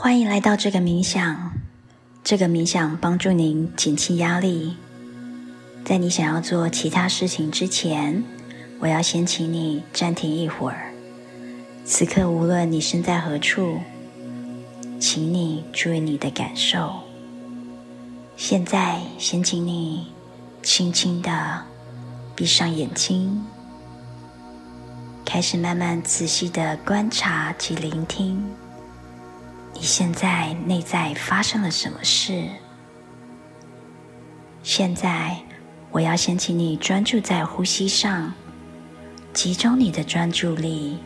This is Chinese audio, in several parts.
欢迎来到这个冥想。这个冥想帮助您减轻压力。在你想要做其他事情之前，我要先请你暂停一会儿。此刻，无论你身在何处，请你注意你的感受。现在，先请你轻轻的闭上眼睛，开始慢慢仔细的观察及聆听。你现在内在发生了什么事？现在，我要先请你专注在呼吸上，集中你的专注力，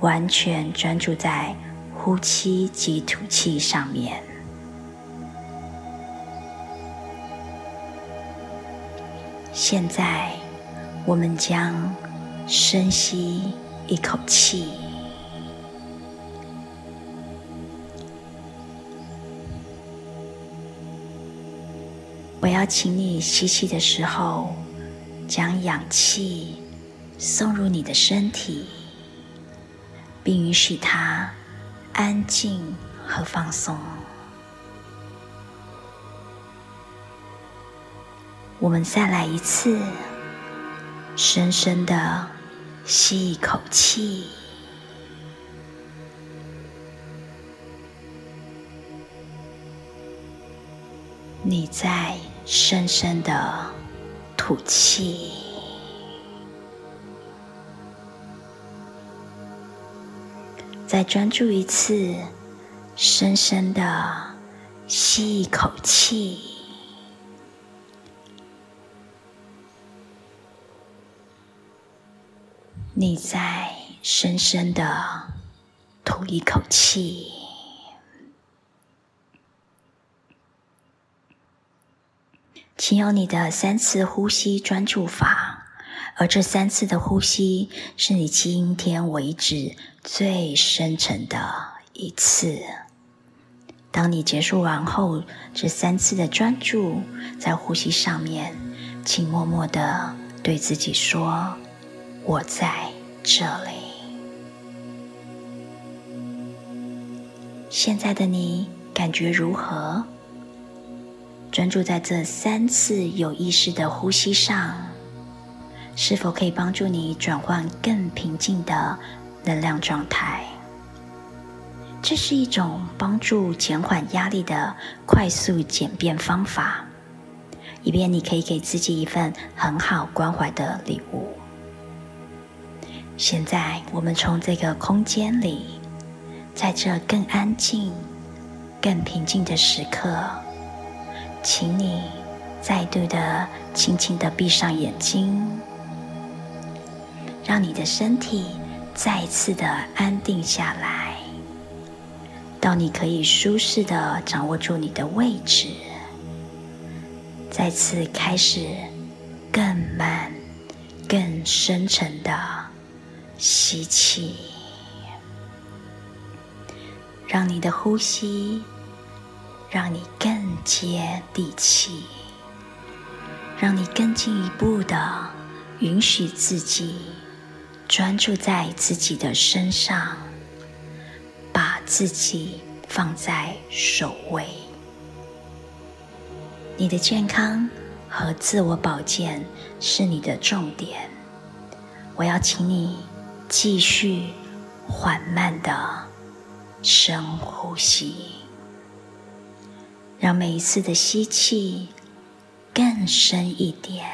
完全专注在呼气及吐气上面。现在，我们将深吸一口气。我要请你吸气的时候，将氧气送入你的身体，并允许它安静和放松。我们再来一次，深深的吸一口气。你在深深的吐气，再专注一次，深深的吸一口气。你再深深的吐一口气。请用你的三次呼吸专注法，而这三次的呼吸是你今天为止最深沉的一次。当你结束完后，这三次的专注在呼吸上面，请默默的对自己说：“我在这里。”现在的你感觉如何？专注在这三次有意识的呼吸上，是否可以帮助你转换更平静的能量状态？这是一种帮助减缓压力的快速简便方法，以便你可以给自己一份很好关怀的礼物。现在，我们从这个空间里，在这更安静、更平静的时刻。请你再度的轻轻的闭上眼睛，让你的身体再一次的安定下来，到你可以舒适的掌握住你的位置，再次开始更慢、更深沉的吸气，让你的呼吸。让你更接地气，让你更进一步的允许自己专注在自己的身上，把自己放在首位。你的健康和自我保健是你的重点。我要请你继续缓慢的深呼吸。让每一次的吸气更深一点。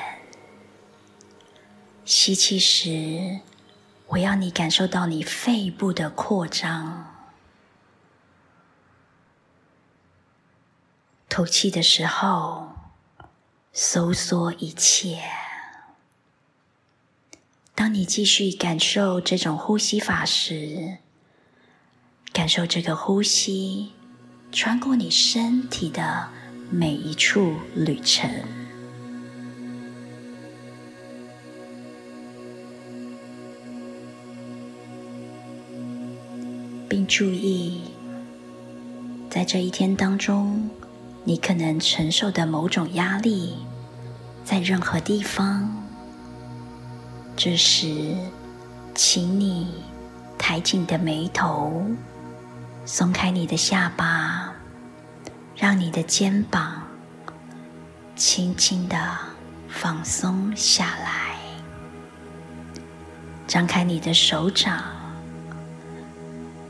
吸气时，我要你感受到你肺部的扩张；吐气的时候，收缩一切。当你继续感受这种呼吸法时，感受这个呼吸。穿过你身体的每一处旅程，并注意，在这一天当中，你可能承受的某种压力，在任何地方。这时，请你抬起你的眉头。松开你的下巴，让你的肩膀轻轻的放松下来。张开你的手掌，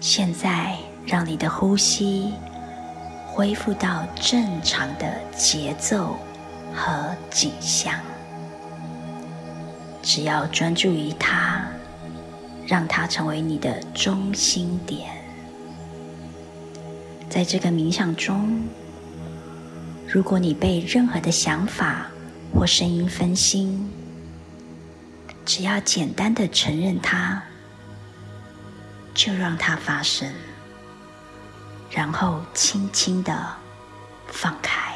现在让你的呼吸恢复到正常的节奏和景象。只要专注于它，让它成为你的中心点。在这个冥想中，如果你被任何的想法或声音分心，只要简单的承认它，就让它发生，然后轻轻的放开，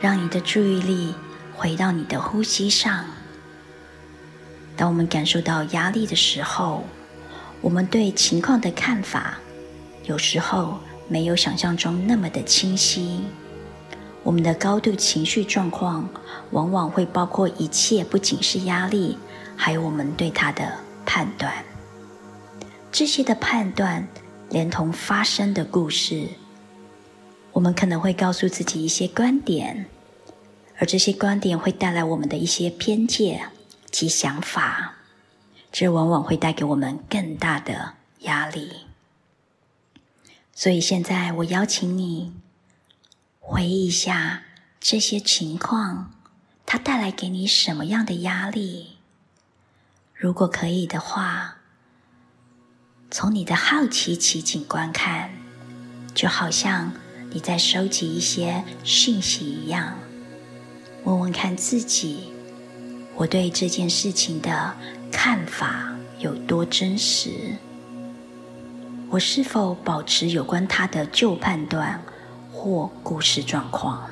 让你的注意力回到你的呼吸上。当我们感受到压力的时候，我们对情况的看法。有时候没有想象中那么的清晰，我们的高度情绪状况往往会包括一切，不仅是压力，还有我们对它的判断。这些的判断连同发生的故事，我们可能会告诉自己一些观点，而这些观点会带来我们的一些偏见及想法，这往往会带给我们更大的压力。所以现在，我邀请你回忆一下这些情况，它带来给你什么样的压力？如果可以的话，从你的好奇奇景观看，就好像你在收集一些讯息一样，问问看自己，我对这件事情的看法有多真实。我是否保持有关他的旧判断或故事状况，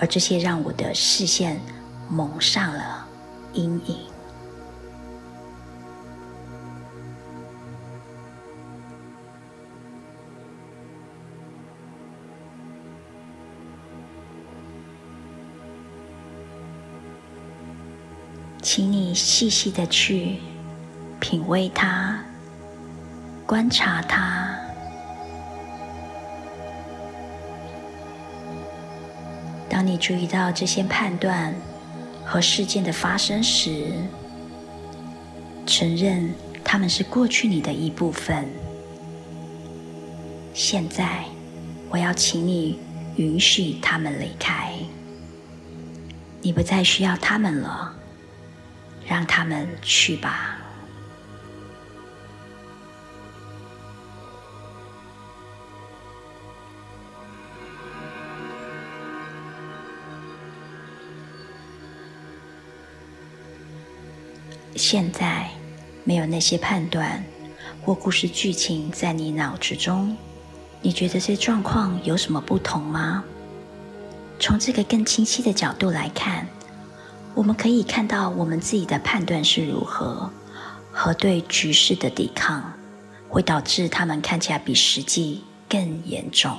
而这些让我的视线蒙上了阴影？请你细细的去品味它。观察它。当你注意到这些判断和事件的发生时，承认他们是过去你的一部分。现在，我要请你允许他们离开。你不再需要他们了，让他们去吧。现在没有那些判断或故事剧情在你脑子中，你觉得这状况有什么不同吗？从这个更清晰的角度来看，我们可以看到我们自己的判断是如何，和对局势的抵抗，会导致他们看起来比实际更严重。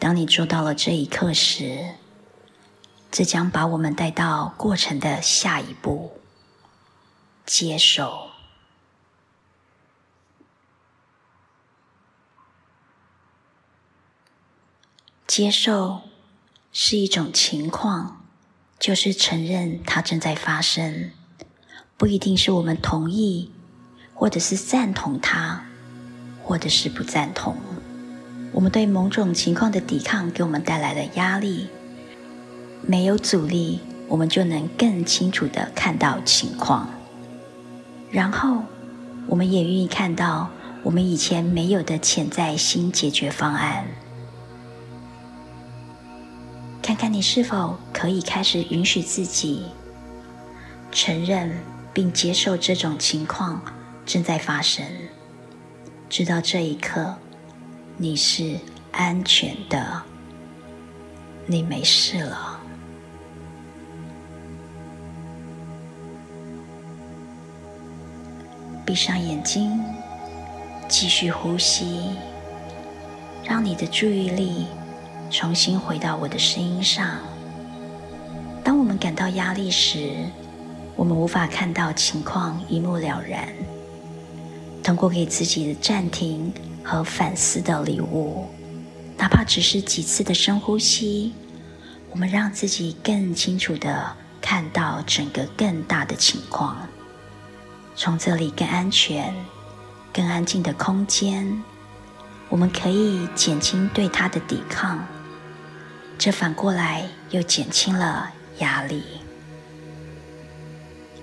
当你做到了这一刻时，这将把我们带到过程的下一步——接受。接受是一种情况，就是承认它正在发生，不一定是我们同意，或者是赞同它，或者是不赞同。我们对某种情况的抵抗，给我们带来了压力。没有阻力，我们就能更清楚的看到情况。然后，我们也愿意看到我们以前没有的潜在新解决方案。看看你是否可以开始允许自己承认并接受这种情况正在发生，直到这一刻你是安全的，你没事了。闭上眼睛，继续呼吸，让你的注意力重新回到我的声音上。当我们感到压力时，我们无法看到情况一目了然。通过给自己的暂停和反思的礼物，哪怕只是几次的深呼吸，我们让自己更清楚的看到整个更大的情况，从这里更安全、更安静的空间，我们可以减轻对它的抵抗，这反过来又减轻了压力。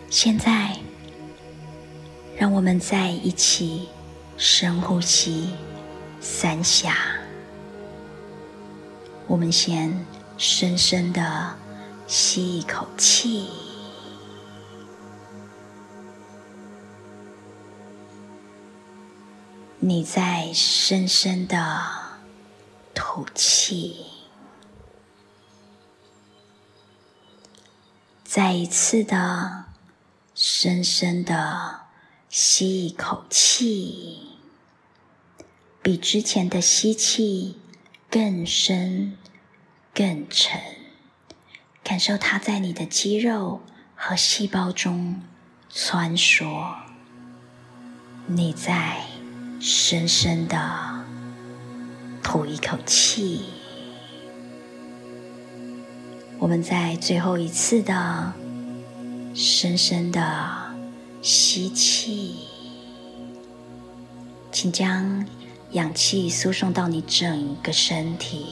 现在。让我们在一起深呼吸三下。我们先深深的吸一口气，你在深深的吐气，再一次的深深的。吸一口气，比之前的吸气更深、更沉，感受它在你的肌肉和细胞中穿梭。你在深深的吐一口气，我们在最后一次的深深的。吸气，请将氧气输送到你整个身体，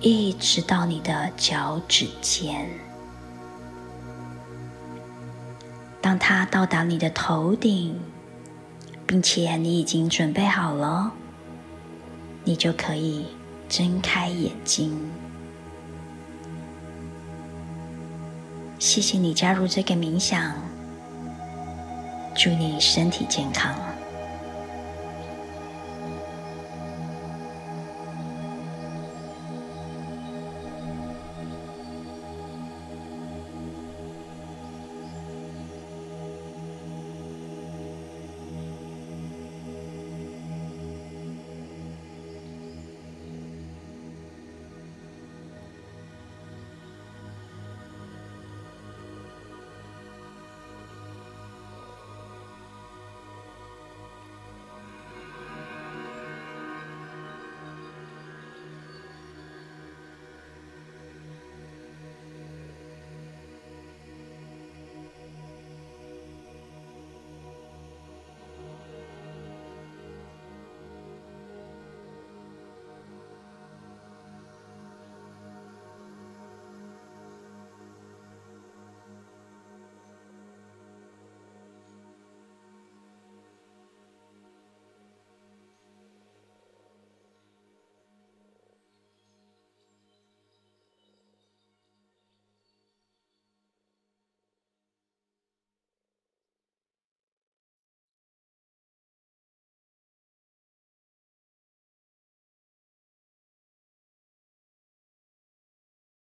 一直到你的脚趾尖。当它到达你的头顶，并且你已经准备好了，你就可以睁开眼睛。谢谢你加入这个冥想。祝你身体健康。